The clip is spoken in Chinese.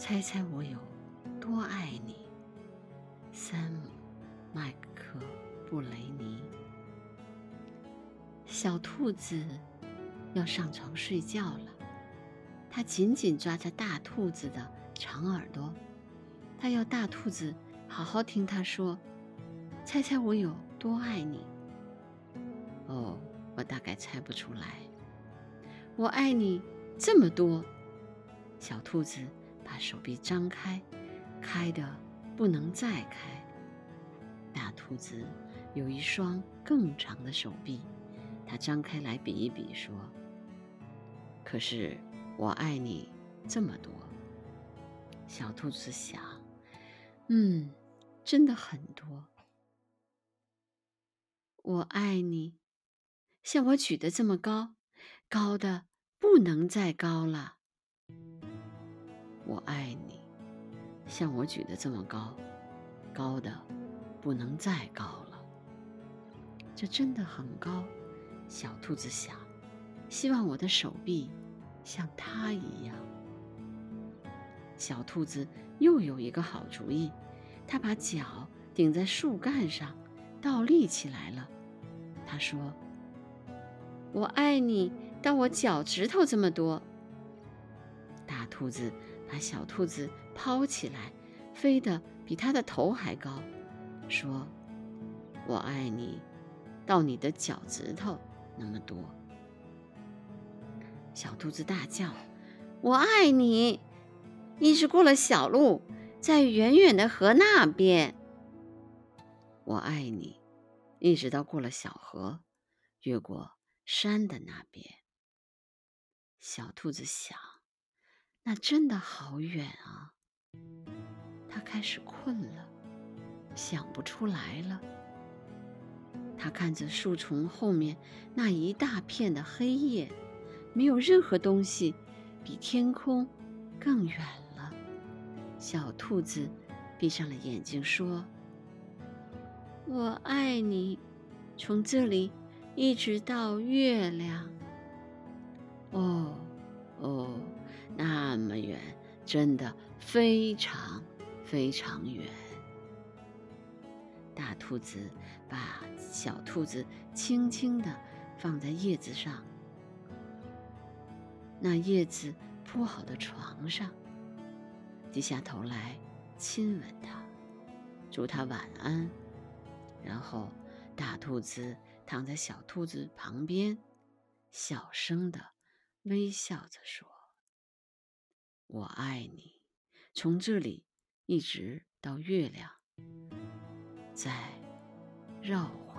猜猜我有多爱你，山姆·麦克布雷尼。小兔子要上床睡觉了，它紧紧抓着大兔子的长耳朵，它要大兔子好好听它说：“猜猜我有多爱你。”哦，我大概猜不出来。我爱你这么多，小兔子。手臂张开，开的不能再开。大兔子有一双更长的手臂，它张开来比一比，说：“可是我爱你这么多。”小兔子想：“嗯，真的很多。我爱你，像我举得这么高，高的不能再高了。”我爱你，像我举得这么高，高的不能再高了。这真的很高，小兔子想。希望我的手臂像它一样。小兔子又有一个好主意，它把脚顶在树干上，倒立起来了。它说：“我爱你到我脚趾头这么多。”兔子。把小兔子抛起来，飞得比它的头还高，说：“我爱你，到你的脚趾头那么多。”小兔子大叫：“我爱你！”一直过了小路，在远远的河那边。我爱你，一直到过了小河，越过山的那边。小兔子想。那真的好远啊！他开始困了，想不出来了。他看着树丛后面那一大片的黑夜，没有任何东西比天空更远了。小兔子闭上了眼睛，说：“我爱你，从这里一直到月亮。”哦，那么远，真的非常非常远。大兔子把小兔子轻轻地放在叶子上，那叶子铺好的床上，低下头来亲吻它，祝它晚安。然后，大兔子躺在小兔子旁边，小声的微笑着说。我爱你，从这里一直到月亮，再绕。